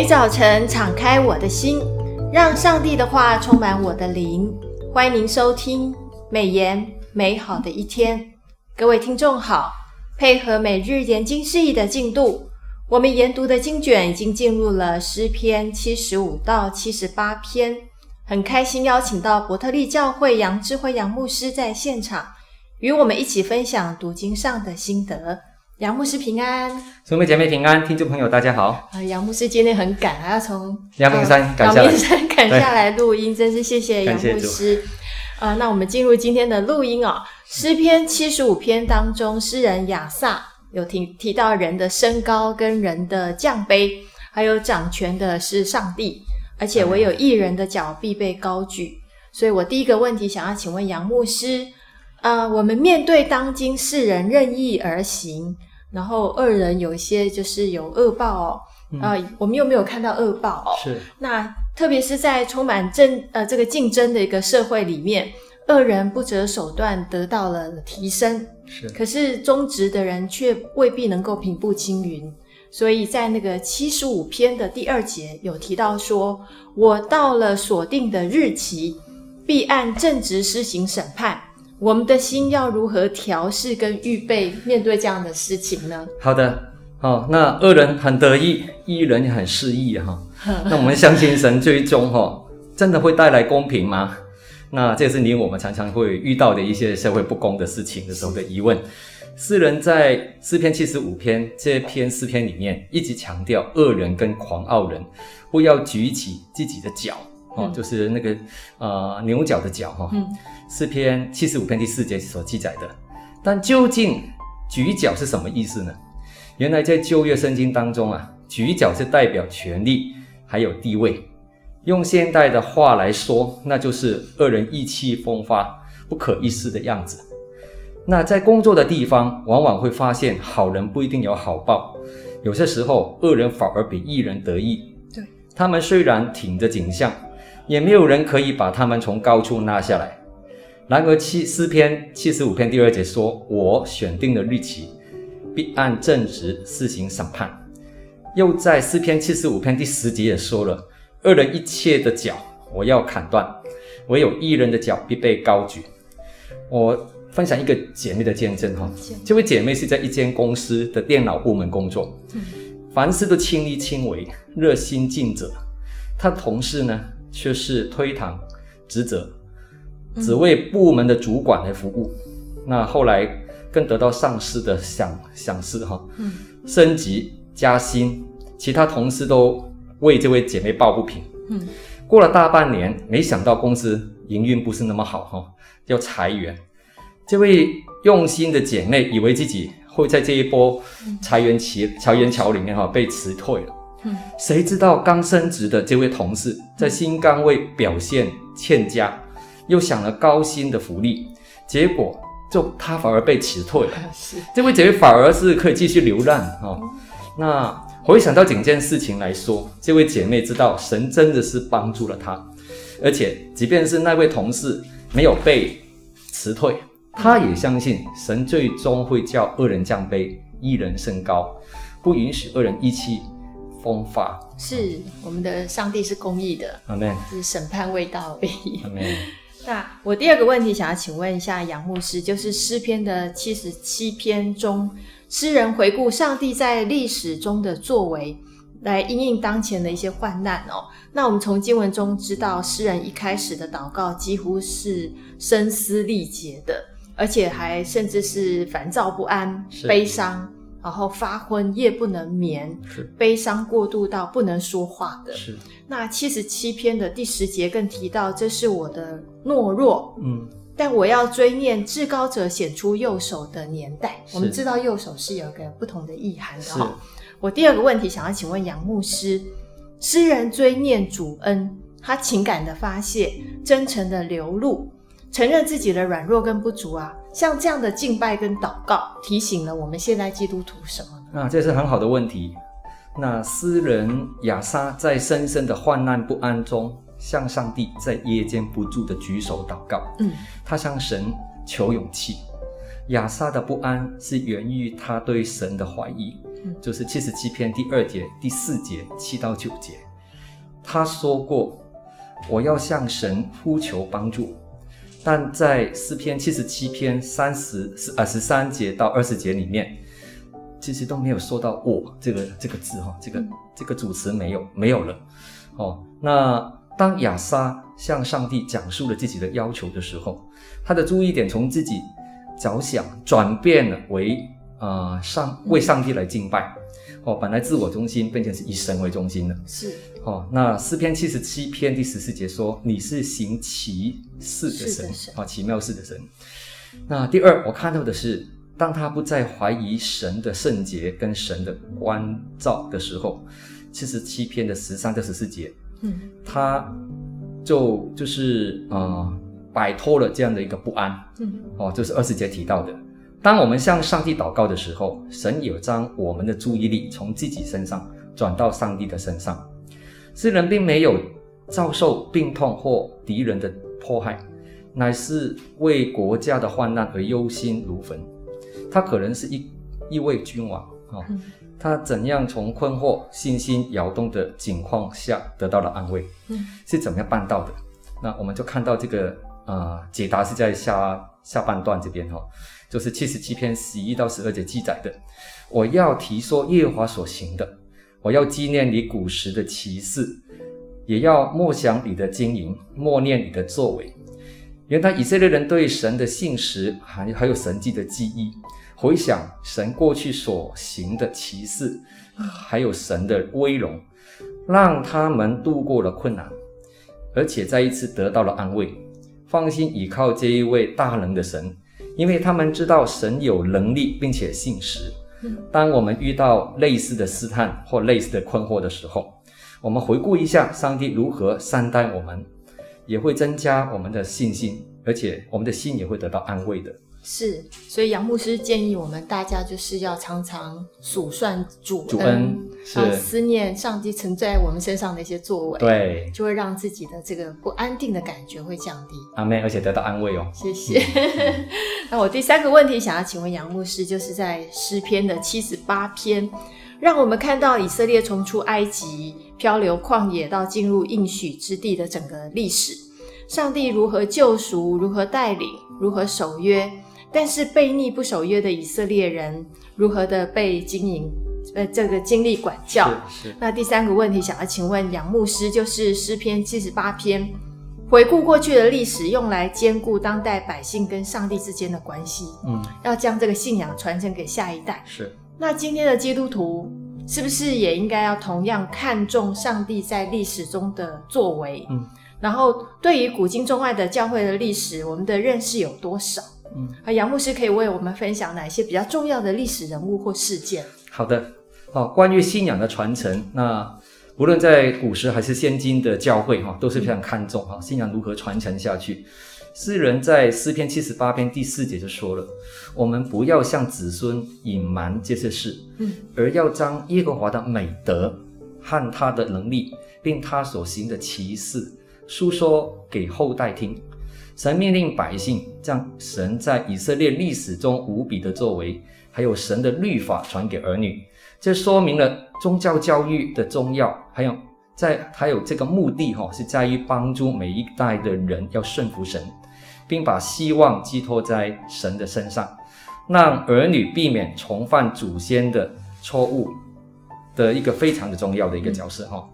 每早晨敞开我的心，让上帝的话充满我的灵。欢迎您收听美言美好的一天。各位听众好，配合每日研经释义的进度，我们研读的经卷已经进入了诗篇七十五到七十八篇。很开心邀请到伯特利教会杨智慧杨牧师在现场，与我们一起分享读经上的心得。杨牧师平安，兄妹姐妹平安，听众朋友大家好。啊，杨牧师今天很赶，还要从阳明山赶下来，阳明山赶下来录音，真是谢谢杨牧师。啊，那我们进入今天的录音哦。诗篇七十五篇当中，诗人亚萨有提提到人的身高跟人的降卑，还有掌权的是上帝，而且唯有一人的脚必被高举。所以我第一个问题想要请问杨牧师，啊，我们面对当今世人任意而行。然后恶人有一些就是有恶报哦，啊、我们又没有看到恶报哦。是。那特别是在充满争呃这个竞争的一个社会里面，恶人不择手段得到了提升，是。可是忠直的人却未必能够平步青云。所以在那个七十五篇的第二节有提到说：“我到了锁定的日期，必按正直施行审判。”我们的心要如何调试跟预备面对这样的事情呢？好的，好，那恶人很得意，义人也很失意哈。那我们相信神最终哈，真的会带来公平吗？那这是你我们常常会遇到的一些社会不公的事情的时候的疑问。诗人在诗篇七十五篇这篇诗篇里面，一直强调恶人跟狂傲人不要举起自己的脚。哦，嗯、就是那个呃牛角的角哈，诗、嗯、篇七十五篇第四节所记载的。但究竟举角是什么意思呢？原来在旧约圣经当中啊，举角是代表权力还有地位。用现代的话来说，那就是恶人意气风发、不可一世的样子。那在工作的地方，往往会发现好人不一定有好报，有些时候恶人反而比义人得意。对，他们虽然挺着颈项。也没有人可以把他们从高处拉下来。然而七诗篇七十五篇第二节说：“我选定了日期，必按正直施行审判。”又在诗篇七十五篇第十节也说了：“恶人一切的脚，我要砍断；唯有一人的脚必被高举。”我分享一个姐妹的见证哈，这位姐妹是在一间公司的电脑部门工作，凡事都亲力亲为，热心尽责。她同事呢，却是推搪职责，只为部门的主管来服务。那后来更得到上司的赏赏识哈，嗯、升级加薪，其他同事都为这位姐妹抱不平。嗯、过了大半年，没想到公司营运不是那么好哈，要裁员。这位用心的姐妹以为自己会在这一波裁员期裁员潮里面哈被辞退了。嗯，谁知道刚升职的这位同事在新岗位表现欠佳，又想了高薪的福利，结果就他反而被辞退了。是，这位姐妹反而是可以继续流浪哦。那回想到整件事情来说，这位姐妹知道神真的是帮助了她，而且即便是那位同事没有被辞退，她也相信神最终会叫恶人降卑，一人升高，不允许恶人一气风法是我们的上帝是公义的，阿门。是审判未到而已，阿门。那我第二个问题想要请问一下杨牧师，就是诗篇的七十七篇中，诗人回顾上帝在历史中的作为，来应应当前的一些患难哦。那我们从经文中知道，诗人一开始的祷告几乎是声嘶力竭的，而且还甚至是烦躁不安、悲伤。然后发昏，夜不能眠，是悲伤过度到不能说话的。是那七十七篇的第十节更提到，这是我的懦弱。嗯，但我要追念至高者显出右手的年代。我们知道右手是有一个不同的意涵的哈。是我第二个问题想要请问杨牧师：诗人追念主恩，他情感的发泄，真诚的流露。承认自己的软弱跟不足啊，像这样的敬拜跟祷告，提醒了我们现在基督徒什么呢？啊这是很好的问题。那诗人雅莎在深深的患难不安中，向上帝在夜间不住的举手祷告。嗯，他向神求勇气。雅莎的不安是源于他对神的怀疑，就是七十七篇第二节、第四节、七到九节，他说过：“我要向神呼求帮助。”但在诗篇七十七篇三十呃十三节到二十节里面，其实都没有说到“我”这个这个字哈，这个这个主词没有没有了。哦，那当亚莎向上帝讲述了自己的要求的时候，他的注意点从自己着想转变了为啊、呃、上为上帝来敬拜。哦，本来自我中心变成是以神为中心了。是。哦，那诗篇七十七篇第十四节说：“你是行奇事的神，啊、哦，奇妙事的神。”那第二，我看到的是，当他不再怀疑神的圣洁跟神的关照的时候，七十七篇的十三到十四节，嗯，他就就是啊、呃，摆脱了这样的一个不安。嗯，哦，就是二十节提到的。当我们向上帝祷告的时候，神有将我们的注意力从自己身上转到上帝的身上。诗人并没有遭受病痛或敌人的迫害，乃是为国家的患难而忧心如焚。他可能是一一位君王啊，他怎样从困惑、信心摇动的境况下得到了安慰？是怎么样办到的？那我们就看到这个啊、呃，解答是在下下半段这边哈。就是七十七篇十一到十二节记载的，我要提说耶和华所行的，我要纪念你古时的奇事，也要默想你的经营，默念你的作为。原来以色列人对神的信实，还还有神迹的记忆，回想神过去所行的奇事，还有神的威荣，让他们度过了困难，而且再一次得到了安慰，放心倚靠这一位大能的神。因为他们知道神有能力，并且信实。当我们遇到类似的试探或类似的困惑的时候，我们回顾一下上帝如何善待我们，也会增加我们的信心，而且我们的心也会得到安慰的。是，所以杨牧师建议我们大家就是要常常数算主恩，主恩是思念上帝曾在我们身上的一些作为，对，就会让自己的这个不安定的感觉会降低。阿妹，而且得到安慰哦。谢谢。嗯、那我第三个问题想要请问杨牧师，就是在诗篇的七十八篇，让我们看到以色列从出埃及、漂流旷野到进入应许之地的整个历史，上帝如何救赎，如何带领，如何守约。但是悖逆不守约的以色列人如何的被经营，呃，这个经历管教。是是。那第三个问题想要请问杨牧师，就是诗篇七十八篇，回顾过去的历史，用来兼顾当代百姓跟上帝之间的关系。嗯，要将这个信仰传承给下一代。是。那今天的基督徒是不是也应该要同样看重上帝在历史中的作为？嗯。然后，对于古今中外的教会的历史，我们的认识有多少？嗯，啊，杨牧师可以为我们分享哪些比较重要的历史人物或事件？好的，好，关于信仰的传承，那无论在古时还是现今的教会，哈，都是非常看重哈，信仰如何传承下去。诗人在诗篇七十八篇第四节就说了：“我们不要向子孙隐瞒这些事，嗯，而要将耶和华的美德和他的能力，并他所行的奇事，述说给后代听。”神命令百姓将神在以色列历史中无比的作为，还有神的律法传给儿女，这说明了宗教教育的重要。还有在还有这个目的哈，是在于帮助每一代的人要顺服神，并把希望寄托在神的身上，让儿女避免重犯祖先的错误的一个非常的重要的一个角色哈。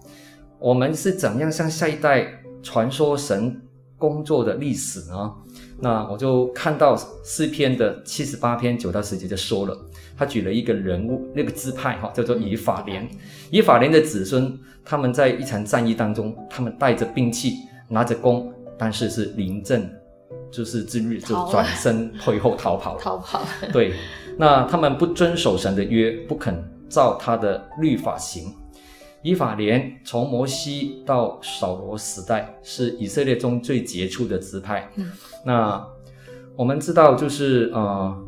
我们是怎样向下一代传说神工作的历史呢，那我就看到诗篇的七十八篇九到十节就说了，他举了一个人物，那个支派哈叫做以法莲，以法莲的子孙，他们在一场战役当中，他们带着兵器，拿着弓，但是是临阵就是之日就转身退后逃跑，逃跑。对，那他们不遵守神的约，不肯照他的律法行。以法莲从摩西到扫罗时代是以色列中最杰出的支派。嗯，那我们知道，就是呃，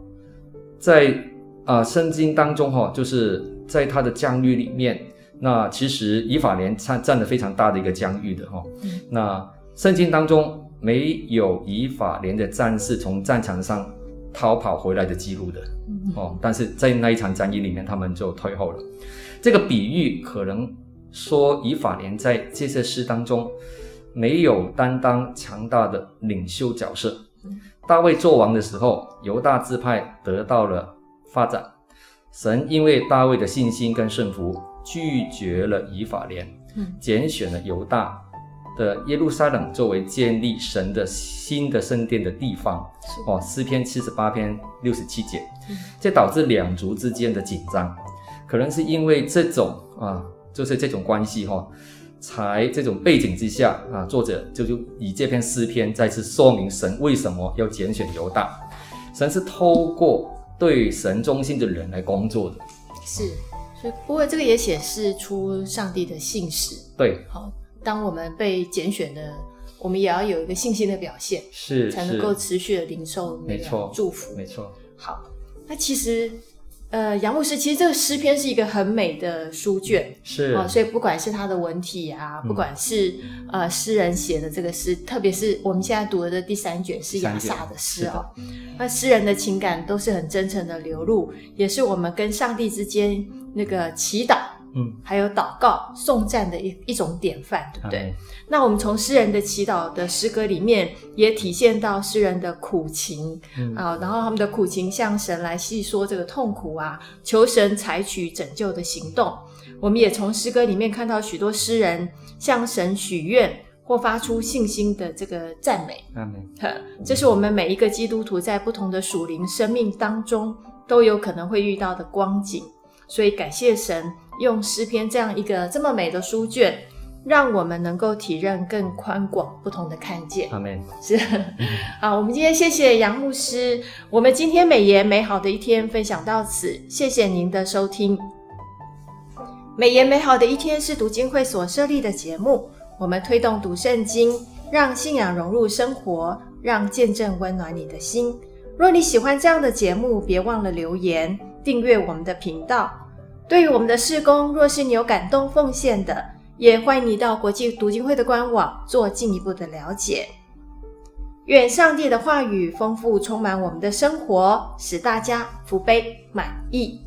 在啊圣经当中哈，就是在他的疆域里面，那其实以法莲占占了非常大的一个疆域的哈。嗯，那圣经当中没有以法莲的战士从战场上逃跑回来的记录的。哦，但是在那一场战役里面，他们就退后了。这个比喻可能说以法莲在这些诗当中没有担当强大的领袖角色。大卫做王的时候，犹大支派得到了发展。神因为大卫的信心跟顺服，拒绝了以法莲，拣选了犹大的耶路撒冷作为建立神的新的圣殿的地方。哦，诗篇七十八篇六十七节，这导致两族之间的紧张，可能是因为这种啊，就是这种关系哈、哦，才这种背景之下啊，作者就就以这篇诗篇再次说明神为什么要拣选犹大，神是透过。对神忠心的人来工作的，是，所以不过这个也显示出上帝的信实。对，好，当我们被拣选的，我们也要有一个信心的表现，是，才能够持续的领受那个祝福。没错，好，那其实。呃，杨牧师，其实这个诗篇是一个很美的书卷，是。啊、呃，所以不管是他的文体啊，不管是、嗯、呃诗人写的这个诗，特别是我们现在读的这第三卷是雅萨的诗哦，那诗人的情感都是很真诚的流露，也是我们跟上帝之间那个祈祷。嗯，还有祷告、颂赞的一一种典范，对不对？嗯、那我们从诗人的祈祷的诗歌里面，也体现到诗人的苦情、嗯、啊，然后他们的苦情向神来细说这个痛苦啊，求神采取拯救的行动。我们也从诗歌里面看到许多诗人向神许愿或发出信心的这个赞美。赞美。这是我们每一个基督徒在不同的属灵生命当中都有可能会遇到的光景，所以感谢神。用诗篇这样一个这么美的书卷，让我们能够体认更宽广、不同的看见。阿门。是，好，我们今天谢谢杨牧师。我们今天美言美好的一天分享到此，谢谢您的收听。美言美好的一天是读经会所设立的节目，我们推动读圣经，让信仰融入生活，让见证温暖你的心。若你喜欢这样的节目，别忘了留言、订阅我们的频道。对于我们的事工，若是你有感动奉献的，也欢迎你到国际读经会的官网做进一步的了解。愿上帝的话语丰富充满我们的生活，使大家福杯满溢。